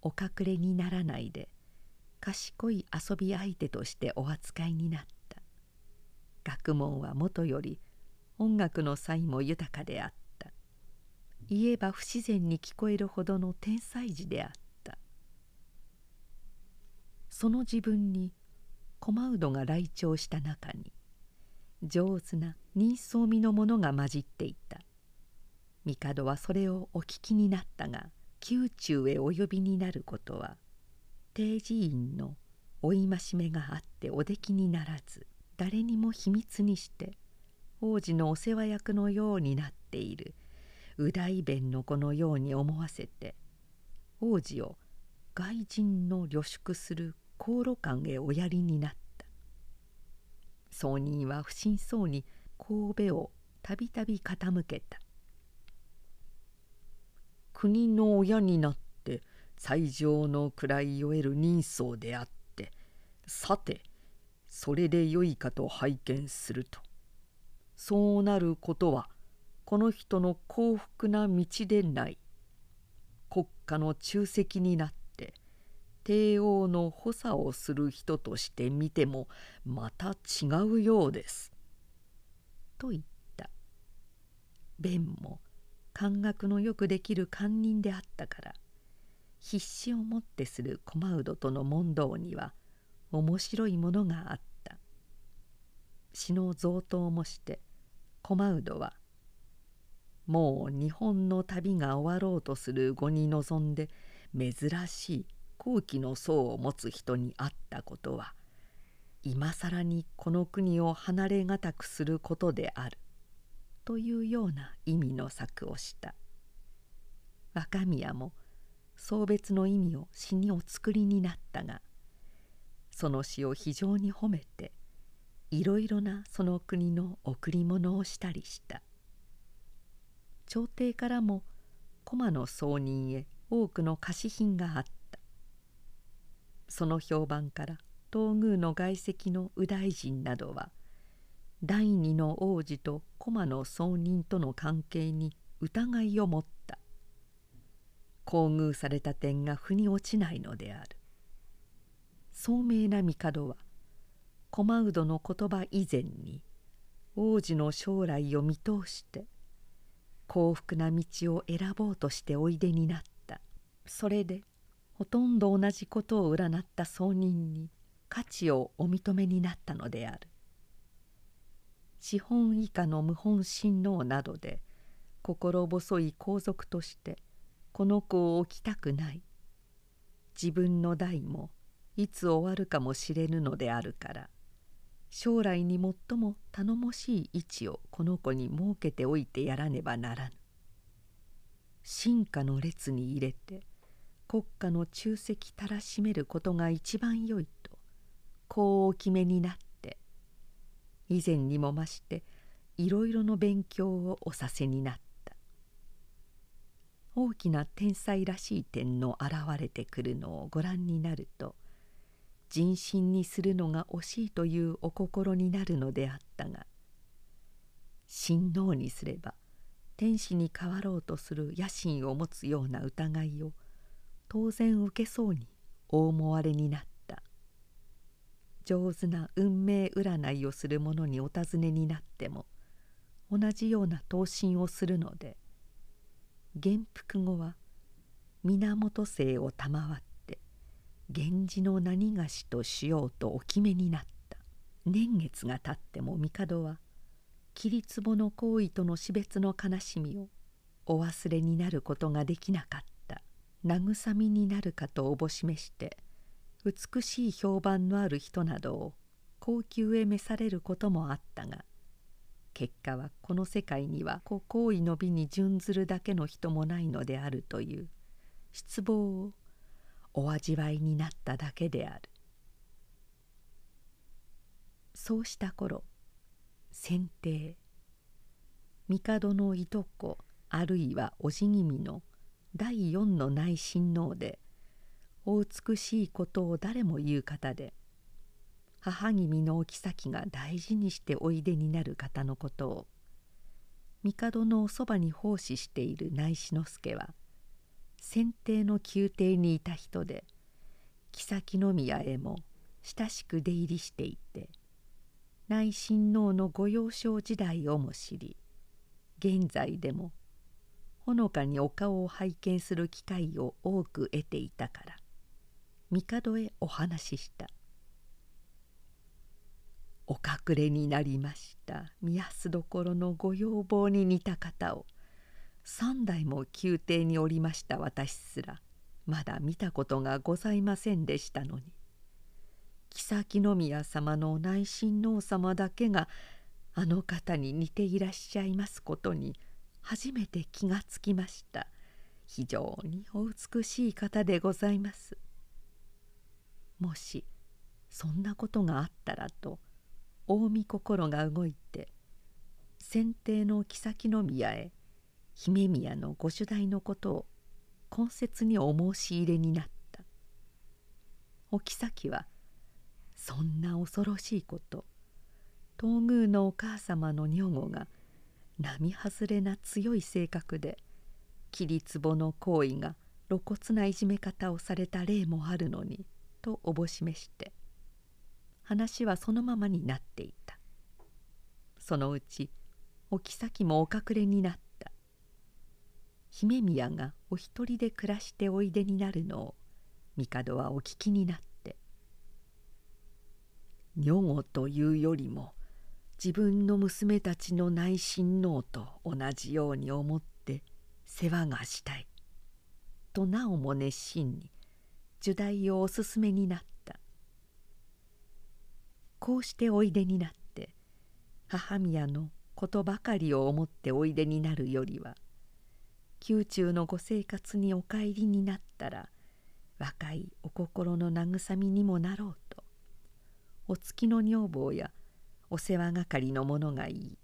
お隠れにならないで賢い遊び相手としてお扱いになった。学問はもとより音楽の才も豊かであった。言えば不自然に聞こえるほどの天才児であった。その自分に駒うどが来庁した中に上手な人相味のものが混じっていた。帝はそれをお聞きになったが宮中へお呼びになることは定寺院の追い増めがあっておできにならず誰にも秘密にして王子のお世話役のようになっている右大弁の子のように思わせて王子を外人の旅宿する航路館へおやりになった。僧人は不審そうに神戸をたびたび傾けた。国の親になって最上の位を得る人相であってさてそれでよいかと拝見すると。そうなることはこの人の幸福な道でない。国家の忠責になって帝王の補佐をする人として見てもまた違うようです」と言った。弁も感覚のよくできる堪忍であったから必死をもってする駒うどとの問答には面白いものがあった。詩の贈答もして駒うどはもう日本の旅が終わろうとする後に臨んで珍しい高貴の層を持つ人に会ったことは今更にこの国を離れがたくすることであるというような意味の策をした。若宮も送別の意味を詩にお作りになったがその詩を非常に褒めていろいろなその国の贈り物をしたりした。朝廷からも駒の送人へ多くの貸品があった。その評判から東宮の外籍の右大臣などは第二の王子と駒の送人との関係に疑いを持った。厚遇された点が腑に落ちないのである。聡明な帝は駒うどの言葉以前に王子の将来を見通して幸福な道を選ぼうとしておいでになった。それでほとんど同じことを占った僧人に価値をお認めになったのである。資本以下の謀反親王などで心細い皇族としてこの子を置きたくない。自分の代もいつ終わるかもしれぬのであるから将来に最も頼もしい位置をこの子に設けておいてやらねばならぬ。進化の列に入れて国家の忠責たらしめることが一番よいとこうお決めになって以前にも増していろいろの勉強をおさせになった。大きな天才らしい点の現れてくるのをご覧になると人心にするのが惜しいというお心になるのであったが親王にすれば天使に変わろうとする野心を持つような疑いを当然受けそうにお思われになった。上手な運命占いをする者にお尋ねになっても同じような答申をするので元服後は源姓を賜って源氏の何がしとしようとお決めになった。年月がたっても帝は桐壺の行為との死別の悲しみをお忘れになることができなかった。慰みになるかとおぼしめして美しい評判のある人などを高級へ召されることもあったが結果はこの世界にはご好意の美に準ずるだけの人もないのであるという失望をお味わいになっただけである。そうした頃先帝帝のいとこあるいはおじぎみの第四の内親王でお美しいことを誰も言う方で母君のお妃が大事にしておいでになる方のことを帝のおそばに奉仕している内志之助は先帝の宮廷にいた人で妃宮へも親しく出入りしていて内親王の御幼少時代をも知り現在でもほのかにお顔を拝見する機会を多く得ていたから帝へお話しした「お隠れになりました。宮安所のご要望に似た方を。三代も宮廷におりました私すらまだ見たことがございませんでしたのに。妃宮様の内親王様だけがあの方に似ていらっしゃいますことに初めて気がつきました。非常にお美しい方でございます。もしそんなことがあったらと近江心が動いて先帝の妃宮へ姫宮のご主題のことを懇切にお申し入れになった。お妃はそんな恐ろしいこと東宮のお母様の女房が「並外れな強い性格で桐壺の行為が露骨ないじめ方をされた例もあるのにとおぼしめして話はそのままになっていた。そのうちお妃もお隠れになった。姫宮がお一人で暮らしておいでになるのを帝はお聞きになって「女御というよりも自分の娘たちの内親王と同じように思って世話がしたい」となおも熱心に入題をおすすめになった。こうしておいでになって母宮のことばかりを思っておいでになるよりは宮中のご生活にお帰りになったら若いお心の慰みにもなろうとお月の女房やお世話係の者がいい。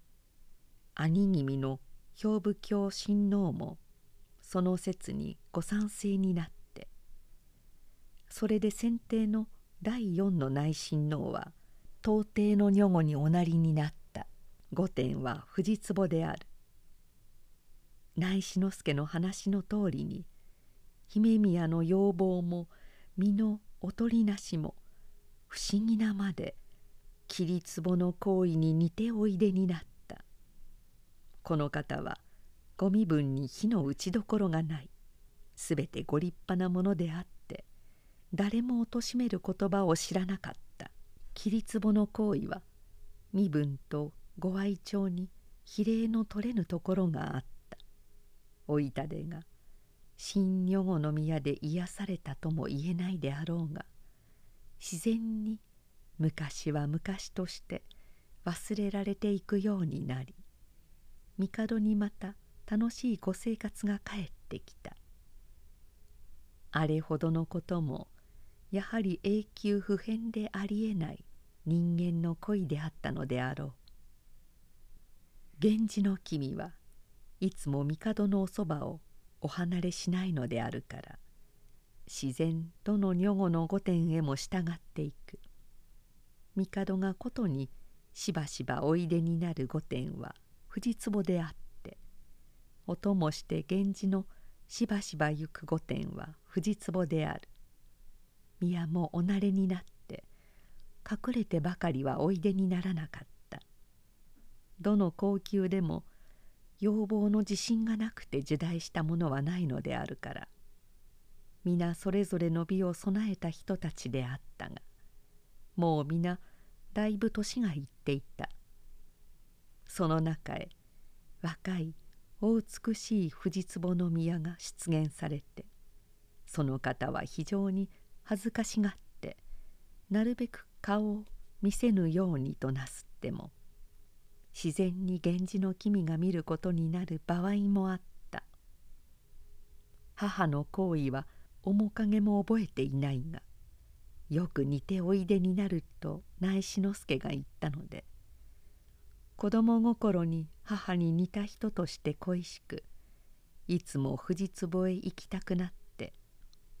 兄君の兵部教親王もその説にご賛成になって。それで先帝の第四の内親王は到底の女御におなりになった。御殿は藤壺である。内志之助の話の通りに姫宮の要望も身のおとりなしも不思議なまで桐壺の行為に似ておいでになった。この方はご身分に火の打ちどころがない。すべてご立派なものであって誰も貶める言葉を知らなかった。桐壺の行為は身分とご愛嬌に比例の取れぬところがあった。おいたでが新女子の宮で癒されたとも言えないであろうが自然に昔は昔として忘れられていくようになり帝にまた楽しいご生活が帰ってきた。あれほどのこともやはり永久不変でありえない人間の恋であったのであろう。源氏の君はいつも帝のおそばをお離れしないのであるから自然どの女子の御殿へも従っていく。帝がことにしばしばおいでになる御殿は藤壺であってお供して源氏のしばしば行く御殿は藤壺である。宮もお慣れになって隠れてばかりはおいでにならなかった。どの高級でも要望の自信がなくて受題したものはないのであるから皆それぞれの美を備えた人たちであったがもう皆だいぶ年がいっていた。その中へ若いお美しい藤壺の宮が出現されてその方は非常に恥ずかしがってなるべく顔を見せぬようにとなすっても自然に源氏の君が見ることになる場合もあった。母の行為は面影も覚えていないがよく似ておいでになると内志之助が言ったので子供心に母に似た人として恋しくいつも藤壺へ行きたくなって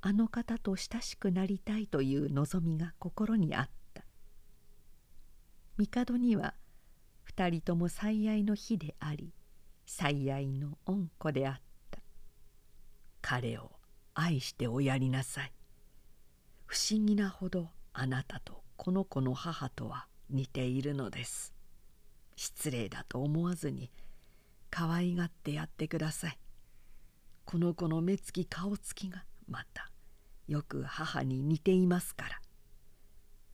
あの方と親しくなりたいという望みが心にあった。帝には二人とも最愛の日であり最愛の恩子であった。彼を愛しておやりなさい。不思議なほどあなたとこの子の母とは似ているのです。失礼だと思わずに可愛がってやってください。この子の目つき顔つきがまたよく母に似ていますから。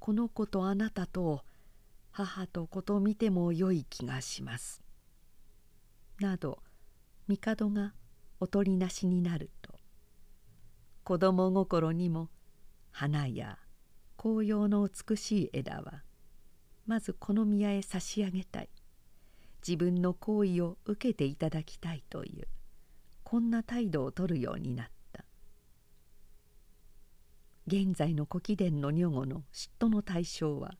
この子とあなたとを母と子と見てもよい気がします」など帝がおとりなしになると子供心にも花や紅葉の美しい枝はまずこの宮へ差し上げたい。自分の行為を受けていただきたいというこんな態度をとるようになった。現在の古貴殿の女子の嫉妬の対象は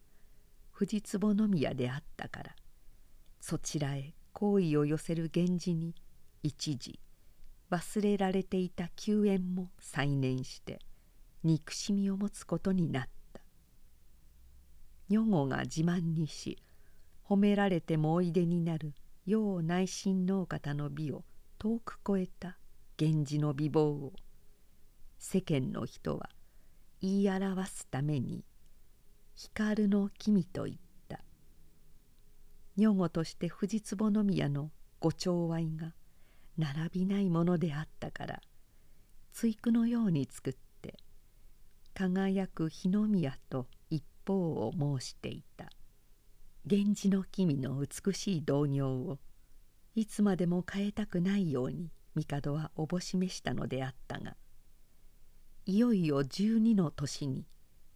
藤壺宮であったからそちらへ好意を寄せる源氏に一時忘れられていた救援も再燃して憎しみを持つことになった。女子が自慢にし褒められてもおいでになる陽内心能方の美を遠く超えた源氏の美貌を世間の人は言い表すために光の君と言った。女子として藤壺宮のご寵愛が並びないものであったから対句のように作って輝く日の宮と一方を申していた。源氏の君の美しい童謡をいつまでも変えたくないように帝はおぼしめしたのであったがいよいよ12の年に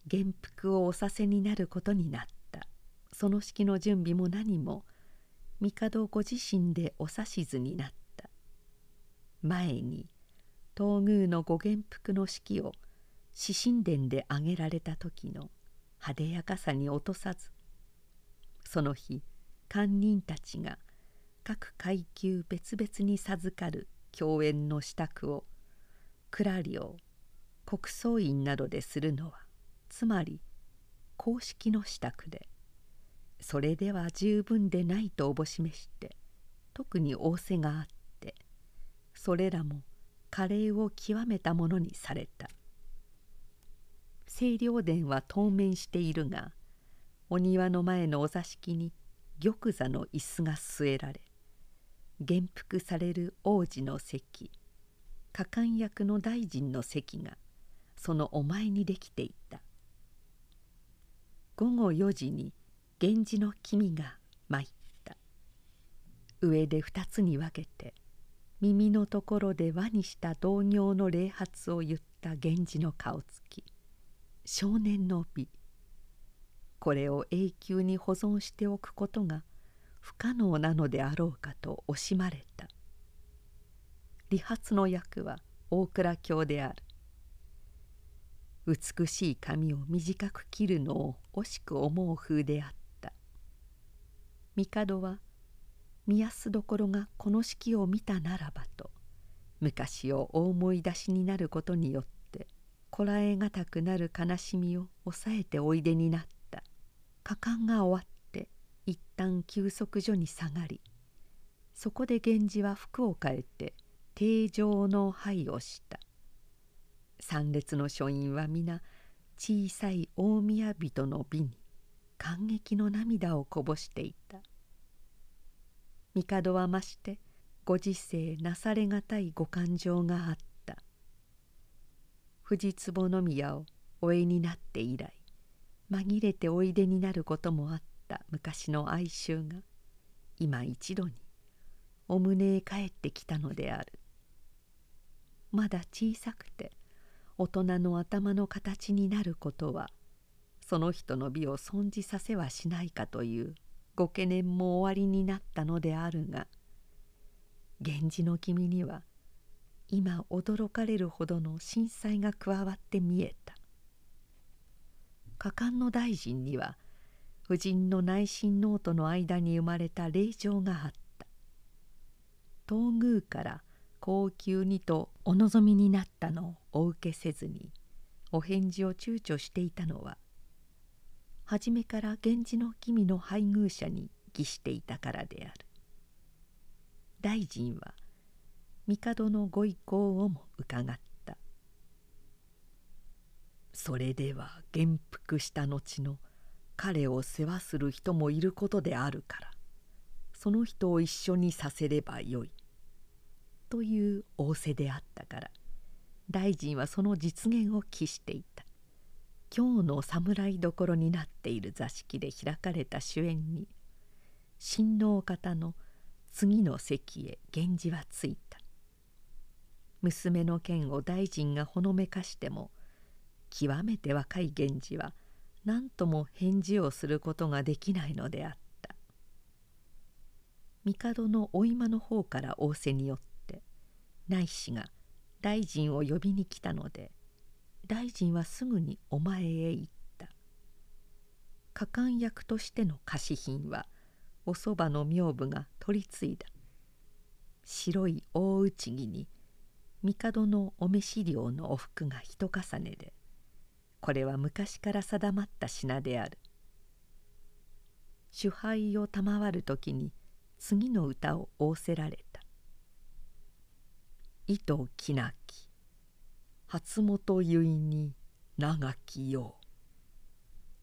元服をおさせになることになった。その式の準備も何も帝ご自身でお指図になった。前に東宮のご元服の式を獅神殿で挙げられた時の派手やかさに落とさずその日官人たちが各階級別々に授かる共演の支度を蔵領国葬院などでするのはつまり公式の支度でそれでは十分でないとおぼしめして特に仰せがあってそれらも華麗を極めたものにされた。清涼殿は当面しているがお庭の前のお座敷に玉座の椅子が据えられ元服される王子の席加冠役の大臣の席がそのお前にできていた。午後4時に源氏の君が参った。上で二つに分けて耳のところで輪にした同業の礼髪を言った源氏の顔つき。少年の美。これを永久に保存しておくことが不可能なのであろうかと惜しまれた。理髪の役は大蔵卿である。美しい髪を短く切るのを惜しく思う風であった。帝は見やすどころがこの式を見たならばと昔をお思い出しになることによってこらえがたくなる悲しみを抑えておいでになった。果敢が終わって一旦休息所に下がりそこで源氏は服を変えて定常の拝をした。参列の書院は皆小さい大宮人の美に感激の涙をこぼしていた。帝は増してご時世なされがたいご感情があった。藤壺宮をおえになって以来紛れておいでになることもあった昔の哀愁が今一度にお胸へ帰ってきたのである。まだ小さくて大人の頭の形になることはその人の美を損じさせはしないかというご懸念も終わりになったのであるが源氏の君には今驚かれるほどの震災が加わって見えた。果敢の大臣には夫人の内心ノートの間に生まれた令状があった。東宮から高級にとお望みになったのをお受けせずにお返事を躊躇していたのは初めから源氏の君の配偶者に儀していたからである。大臣は帝のご意向をも伺った。それでは元服した後の彼を世話する人もいることであるからその人を一緒にさせればよい。という仰せであったから大臣はその実現を期していた。今日の侍所になっている座敷で開かれた主演に親王方の次の席へ源氏は着いた。娘の剣を大臣がほのめかしても極めて若い源氏は何とも返事をすることができないのであった。帝のお今の方から仰せによって内侍が大臣を呼びに来たので大臣はすぐにお前へ行った。果敢役としての貸品はおそばの名部が取り継いだ。白い大内着に帝のお召し料のお服が一重ねでこれは昔から定まった品である。主杯を賜る時に次の歌を仰せられた「糸きなき初元結に長きよう。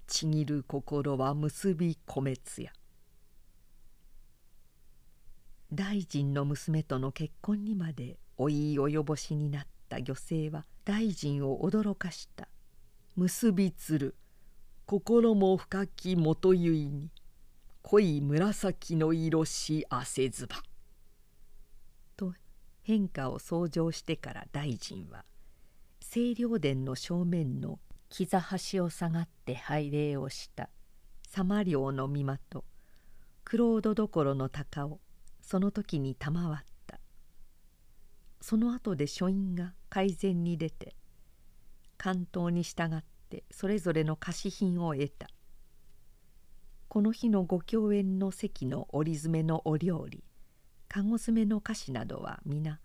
ちぎる心は結び米滅や」大臣の娘との結婚にまでお言い及ぼしになった女性は大臣を驚かした「結びつる。心も深き元結に。濃い紫の色し汗ずば」と変化を相乗してから大臣は「清涼殿の正面の膝端を下がって拝礼をした。様領の見間とクロードどころの鷹をその時に賜った。その後で書院が改善に出て関東に従ってそれぞれの貸品を得た。この日のご共演の席の折詰めのお料理籠詰めの菓子などは皆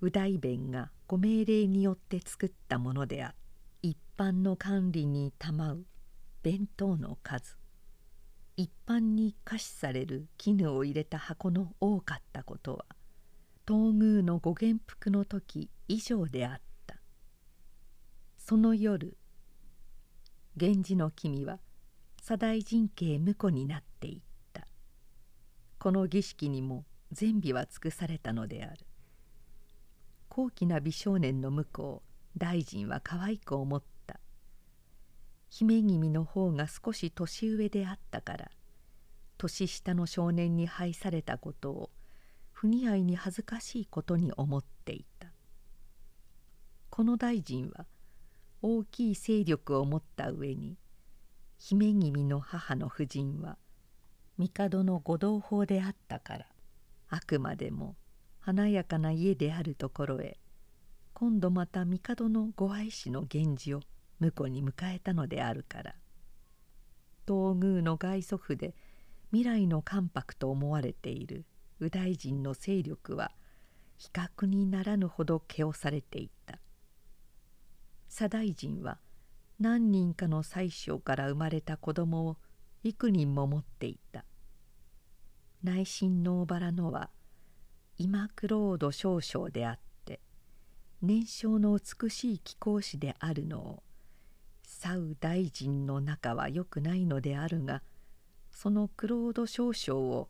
右大弁がご命令によって作ったものである。一般の管理に賜う弁当の数。一般に可視される絹を入れた箱の多かったことは東宮のご元服の時以上であった。その夜源氏の君は左大神家婿になっていった。この儀式にも全備は尽くされたのである。高貴な美少年の婿を大臣は可愛く思った。姫君の方が少し年上であったから年下の少年に配されたことを不似合いに恥ずかしいことに思っていた。この大臣は大きい勢力を持った上に姫君の母の夫人は帝の御同胞であったからあくまでも華やかな家であるところへ今度また帝のご愛子の源氏を婿に迎えたのであるから東宮の外祖父で未来の関白と思われている右大臣の勢力は比較にならぬほど毛をされていた。左大臣は何人かの宰相から生まれた子供を幾人も持っていた。内心の小原のは今クロード少将であって年少の美しい貴公子であるのをサウ大臣の仲は良くないのであるがそのクロード少将を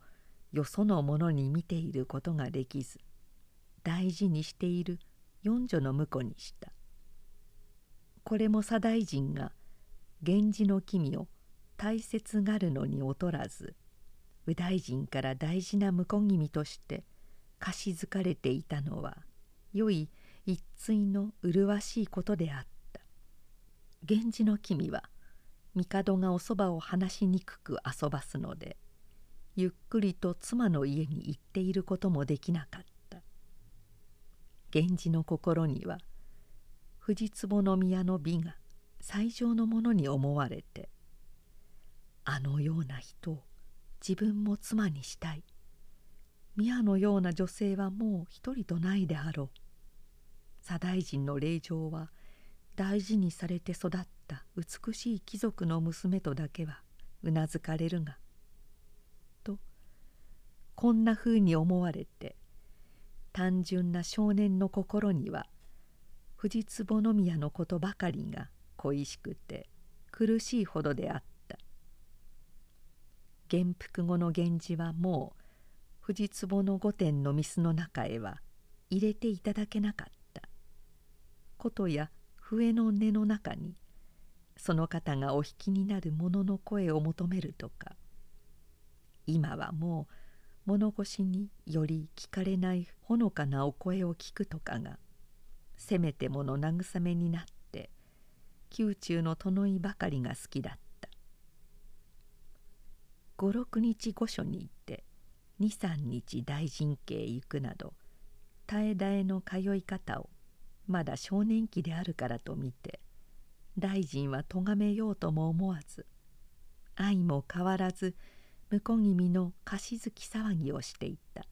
よその者に見ていることができず大事にしている四女の婿にした。これも左大臣が源氏の君を大切がるのに劣らず右大臣から大事な婿君として貸しづかれていたのは良い一対の麗しいことであった。源氏の君は帝がおそばを話しにくく遊ばすのでゆっくりと妻の家に行っていることもできなかった。源氏の心には藤壺の宮の美が最上のものに思われてあのような人を自分も妻にしたい。宮のような女性はもう一人とないであろう。左大臣の令嬢は大事にされて育った美しい貴族の娘とだけはうなずかれるがこんなふうに思われて単純な少年の心には藤壺宮のことばかりが恋しくて苦しいほどであった。元服後の源氏はもう藤壺の御殿の御の中へは入れていただけなかった。ことや笛の音の中にその方がお弾きになる者の声を求めるとか今はもう物腰により聞かれないほのかなお声を聞くとかがせめてもの慰めになって宮中の殿いばかりが好きだった。五六日御所に行って二三日大臣家へ行くなど絶え絶えの通い方をまだ少年期であるからと見て大臣は咎めようとも思わず愛も変わらず婿君の貸し付き騒ぎをしていた。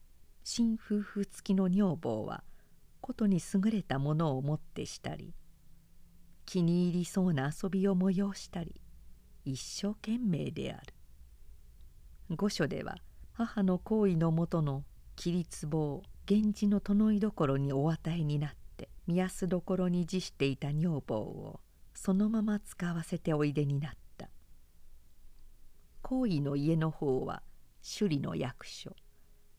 新夫婦付きの女房はことに優れたものをもってしたり気に入りそうな遊びを催したり一生懸命である。御所では母の行為のもとの規律棒源氏の殿居所にお与えになって宮安所に辞していた女房をそのまま使わせておいでになった。行為の家の方は首里の役所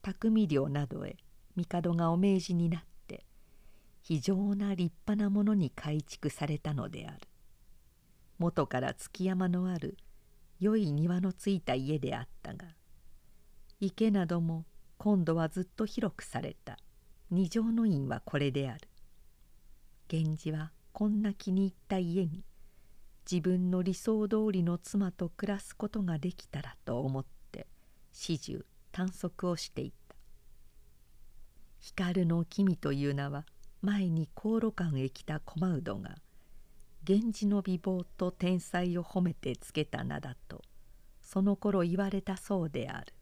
匠寮などへ帝がお命じになって非常な立派なものに改築されたのである。元から築山のある良い庭のついた家であったが池なども今度はずっと広くされた。二条の院はこれである。源氏はこんな気に入った家に自分の理想通りの妻と暮らすことができたらと思って始終探索をしていた。光の君という名は前に香炉館へ来た駒うどが源氏の美貌と天才を褒めてつけた名だとその頃言われたそうである。